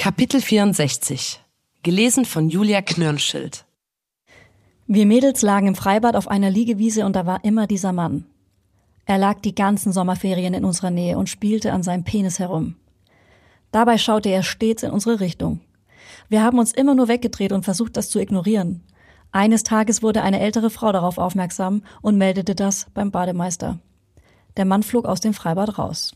Kapitel 64 Gelesen von Julia Knirnschild Wir Mädels lagen im Freibad auf einer Liegewiese und da war immer dieser Mann. Er lag die ganzen Sommerferien in unserer Nähe und spielte an seinem Penis herum. Dabei schaute er stets in unsere Richtung. Wir haben uns immer nur weggedreht und versucht, das zu ignorieren. Eines Tages wurde eine ältere Frau darauf aufmerksam und meldete das beim Bademeister. Der Mann flog aus dem Freibad raus.